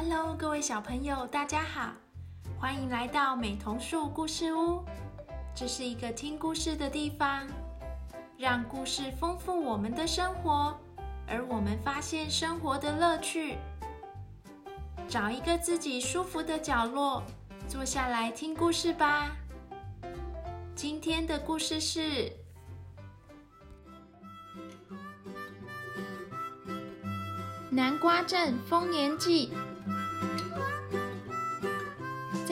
Hello，各位小朋友，大家好，欢迎来到美童树故事屋。这是一个听故事的地方，让故事丰富我们的生活，而我们发现生活的乐趣。找一个自己舒服的角落，坐下来听故事吧。今天的故事是《南瓜镇丰年祭》。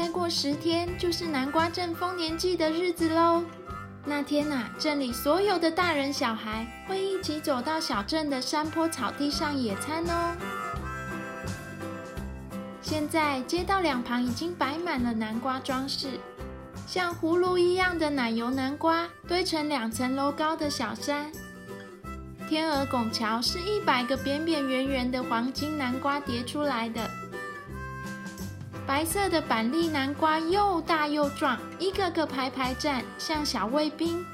再过十天就是南瓜镇丰年祭的日子喽。那天呐，镇里所有的大人小孩会一起走到小镇的山坡草地上野餐哦。现在街道两旁已经摆满了南瓜装饰，像葫芦一样的奶油南瓜堆成两层楼高的小山。天鹅拱桥是一百个扁扁圆圆的黄金南瓜叠出来的。白色的板栗南瓜又大又壮，一个个排排站，像小卫兵。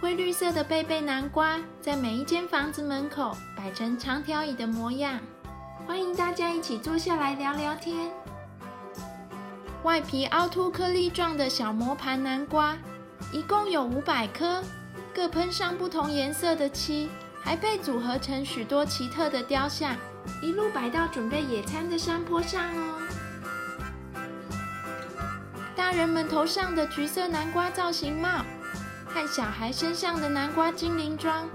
灰绿色的贝贝南瓜在每一间房子门口摆成长条椅的模样。欢迎大家一起坐下来聊聊天。外皮凹凸颗粒状的小磨盘南瓜，一共有五百颗，各喷上不同颜色的漆，还被组合成许多奇特的雕像，一路摆到准备野餐的山坡上哦。大人们头上的橘色南瓜造型帽，和小孩身上的南瓜精灵装。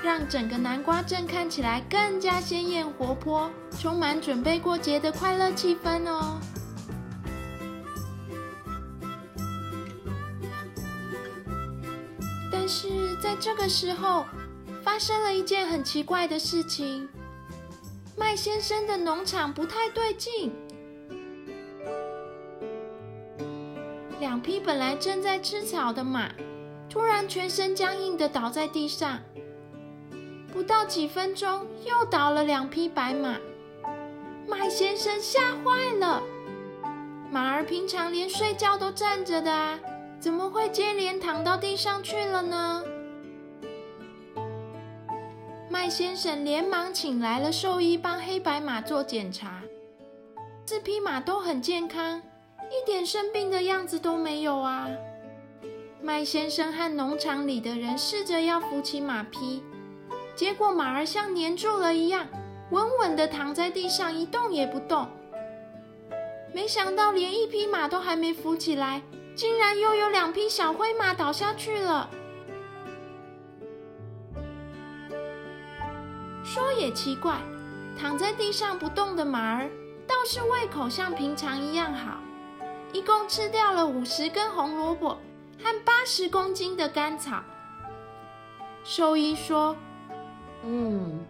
让整个南瓜镇看起来更加鲜艳活泼，充满准备过节的快乐气氛哦。但是在这个时候，发生了一件很奇怪的事情：麦先生的农场不太对劲，两匹本来正在吃草的马，突然全身僵硬的倒在地上。不到几分钟，又倒了两匹白马，麦先生吓坏了。马儿平常连睡觉都站着的啊，怎么会接连躺到地上去了呢？麦先生连忙请来了兽医，帮黑白马做检查。四匹马都很健康，一点生病的样子都没有啊。麦先生和农场里的人试着要扶起马匹。结果马儿像粘住了一样，稳稳地躺在地上，一动也不动。没想到连一匹马都还没扶起来，竟然又有两匹小灰马倒下去了。说也奇怪，躺在地上不动的马儿，倒是胃口像平常一样好，一共吃掉了五十根红萝卜和八十公斤的甘草。兽医说。嗯，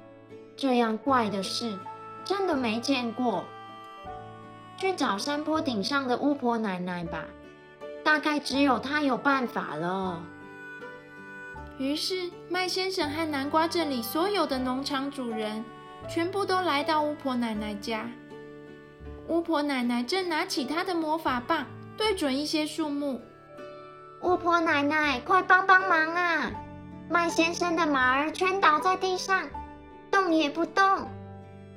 这样怪的事真的没见过。去找山坡顶上的巫婆奶奶吧，大概只有她有办法了。于是，麦先生和南瓜镇里所有的农场主人全部都来到巫婆奶奶家。巫婆奶奶正拿起她的魔法棒，对准一些树木。巫婆奶奶，快帮帮忙啊！麦先生的马儿全倒在地上，动也不动，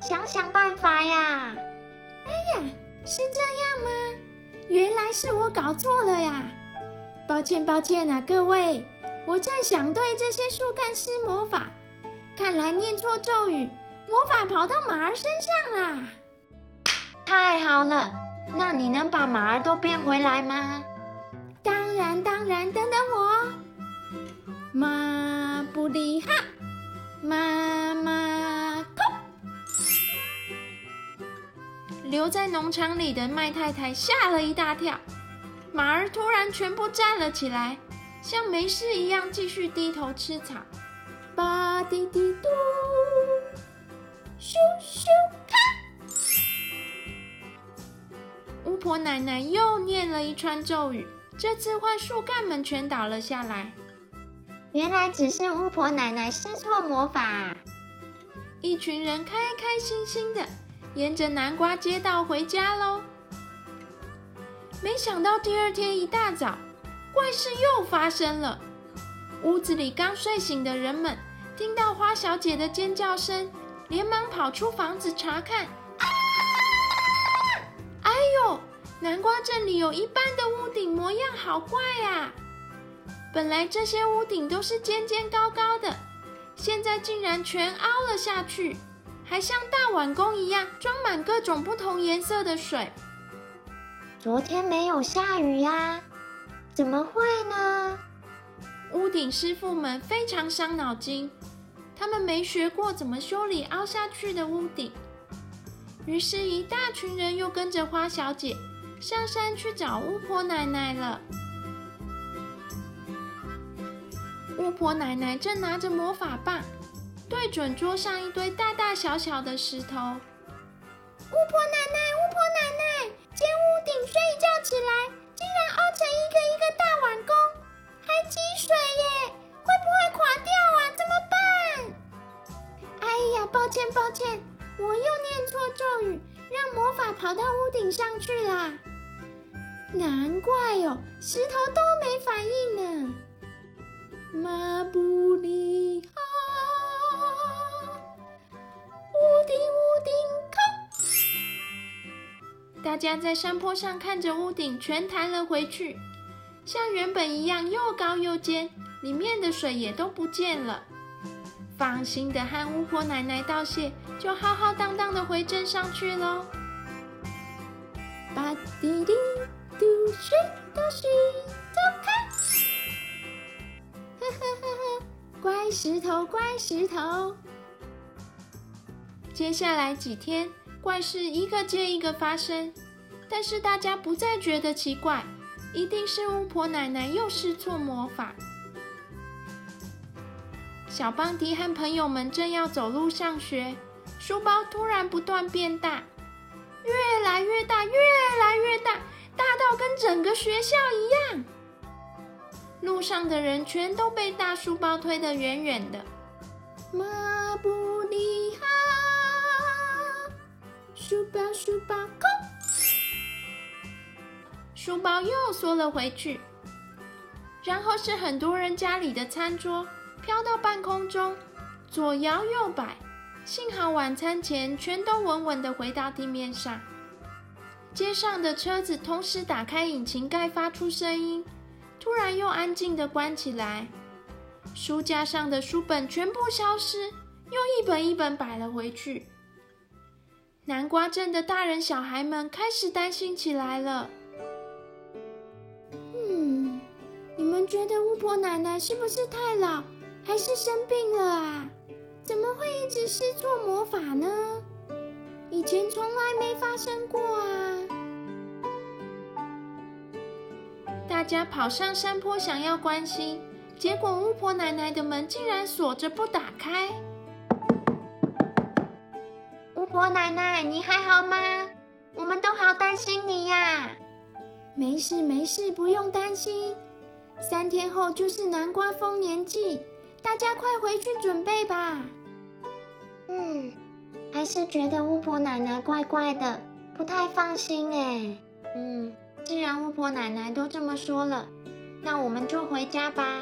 想想办法呀！哎呀，是这样吗？原来是我搞错了呀！抱歉，抱歉啊，各位，我正想对这些树干施魔法，看来念错咒语，魔法跑到马儿身上啦！太好了，那你能把马儿都变回来吗？当然，当然，等等我。马布里哈，妈妈哭。留在农场里的麦太太吓了一大跳，马儿突然全部站了起来，像没事一样继续低头吃草。吧滴滴嘟，咻咻咔。巫婆奶奶又念了一串咒语，这次换树干们全倒了下来。原来只是巫婆奶奶施错魔法，一群人开开心心的沿着南瓜街道回家喽。没想到第二天一大早，怪事又发生了。屋子里刚睡醒的人们听到花小姐的尖叫声，连忙跑出房子查看。南瓜镇里有一半的屋顶模样好怪呀！本来这些屋顶都是尖尖高高的，现在竟然全凹了下去，还像大碗弓一样装满各种不同颜色的水。昨天没有下雨呀，怎么会呢？屋顶师傅们非常伤脑筋，他们没学过怎么修理凹下去的屋顶，于是，一大群人又跟着花小姐上山去找巫婆奶奶了。巫婆奶奶正拿着魔法棒，对准桌上一堆大大小小的石头。巫婆奶奶，巫婆奶奶，尖屋顶睡觉起来，魔法跑到屋顶上去啦。难怪哦，石头都没反应呢。马布里哈，屋顶屋顶空。大家在山坡上看着屋顶全弹了回去，像原本一样又高又尖，里面的水也都不见了。放心的和巫婆奶奶道谢，就浩浩荡荡的回镇上去喽。巴滴滴嘟水嘟水，走开！乖石头，乖石头。接下来几天，怪事一个接一个发生，但是大家不再觉得奇怪，一定是巫婆奶奶又施错魔法。小邦迪和朋友们正要走路上学，书包突然不断变大，越来越大，越来越大，大到跟整个学校一样。路上的人全都被大书包推得远远的。马布里哈，书包书包空，书包又缩了回去。然后是很多人家里的餐桌飘到半空中，左摇右摆。幸好晚餐前全都稳稳的回到地面上。街上的车子同时打开引擎盖，发出声音。突然又安静的关起来，书架上的书本全部消失，又一本一本摆了回去。南瓜镇的大人小孩们开始担心起来了。嗯，你们觉得巫婆奶奶是不是太老，还是生病了啊？怎么会一直施错魔法呢？以前从来没发生过啊！大家跑上山坡，想要关心，结果巫婆奶奶的门竟然锁着不打开。巫婆奶奶，你还好吗？我们都好担心你呀。没事没事，不用担心。三天后就是南瓜丰年祭，大家快回去准备吧。还是觉得巫婆奶奶怪怪的，不太放心哎。嗯。既然巫婆奶奶都这么说了，那我们就回家吧。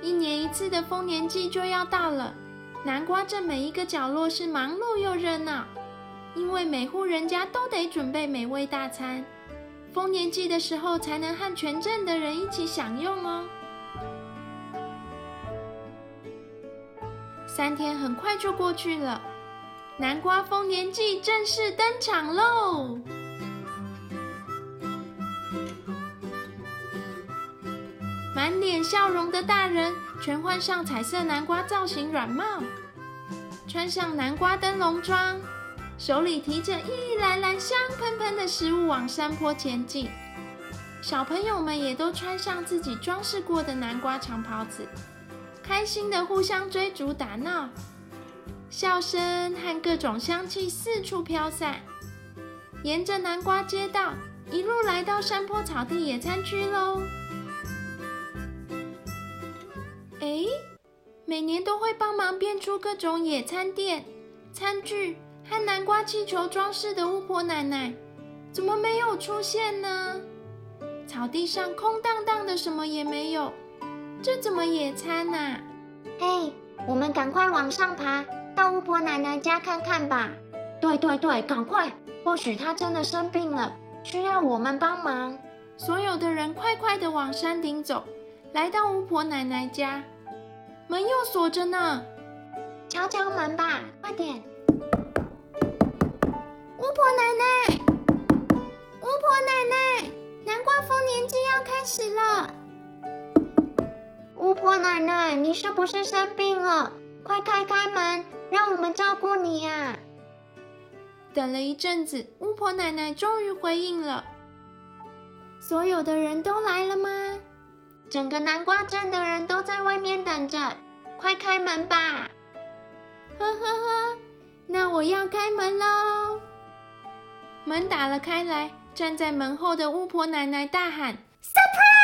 一年一次的丰年祭就要到了，南瓜镇每一个角落是忙碌又热闹，因为每户人家都得准备美味大餐，丰年祭的时候才能和全镇的人一起享用哦。三天很快就过去了。南瓜丰年祭正式登场喽！满脸笑容的大人全换上彩色南瓜造型软帽，穿上南瓜灯笼装，手里提着一篮篮香喷喷的食物往山坡前进。小朋友们也都穿上自己装饰过的南瓜长袍子，开心的互相追逐打闹。笑声和各种香气四处飘散，沿着南瓜街道一路来到山坡草地野餐区喽。哎，每年都会帮忙变出各种野餐垫、餐具和南瓜气球装饰的巫婆奶奶，怎么没有出现呢？草地上空荡荡的，什么也没有，这怎么野餐呐？嘿，我们赶快往上爬！到巫婆奶奶家看看吧。对对对，赶快！或许她真的生病了，需要我们帮忙。所有的人快快的往山顶走，来到巫婆奶奶家，门又锁着呢。敲敲门吧，快点！巫婆奶奶，巫婆奶奶，南瓜丰年祭要开始了。巫婆奶奶，你是不是生病了？快开开门，让我们照顾你呀！等了一阵子，巫婆奶奶终于回应了。所有的人都来了吗？整个南瓜镇的人都在外面等着，快开门吧！呵呵呵，那我要开门喽！门打了开来，站在门后的巫婆奶奶大喊：“Surprise！”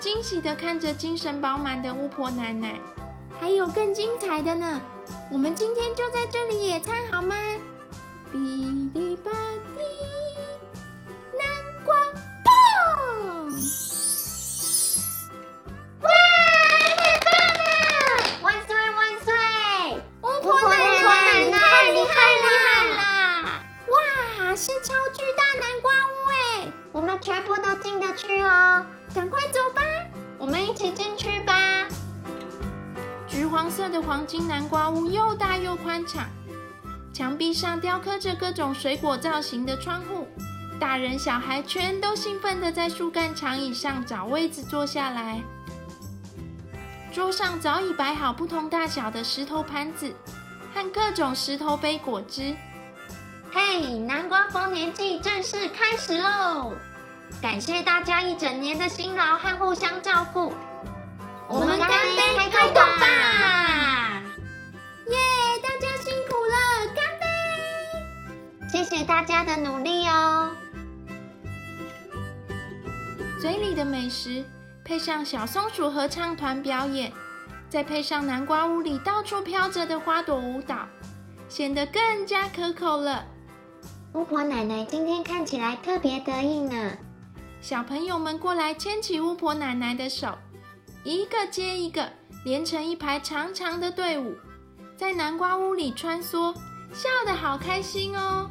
惊喜的看着精神饱满的巫婆奶奶，还有更精彩的呢！我们今天就在这里野餐好吗？的黄金南瓜屋又大又宽敞，墙壁上雕刻着各种水果造型的窗户，大人小孩全都兴奋地在树干长椅上找位子坐下来。桌上早已摆好不同大小的石头盘子和各种石头杯果汁。嘿，南瓜丰年祭正式开始喽！感谢大家一整年的辛劳和互相照顾，我们干杯，开动吧！谢谢大家的努力哦。嘴里的美食配上小松鼠合唱团表演，再配上南瓜屋里到处飘着的花朵舞蹈，显得更加可口了。巫婆奶奶今天看起来特别得意呢。小朋友们过来牵起巫婆奶奶的手，一个接一个，连成一排长长的队伍，在南瓜屋里穿梭，笑得好开心哦。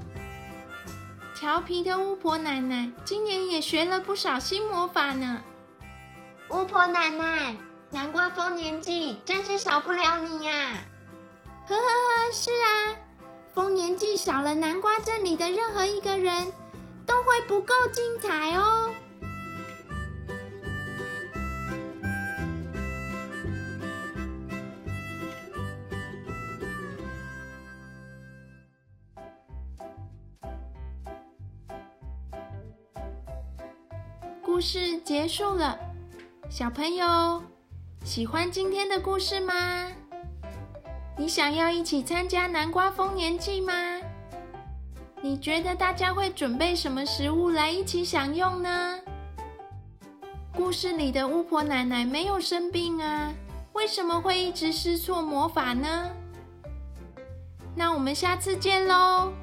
调皮的巫婆奶奶今年也学了不少新魔法呢。巫婆奶奶，南瓜丰年祭真是少不了你呀！呵呵呵，是啊，丰年祭少了南瓜镇里的任何一个人，都会不够精彩哦。故事结束了，小朋友喜欢今天的故事吗？你想要一起参加南瓜丰年祭吗？你觉得大家会准备什么食物来一起享用呢？故事里的巫婆奶奶没有生病啊，为什么会一直施错魔法呢？那我们下次见喽，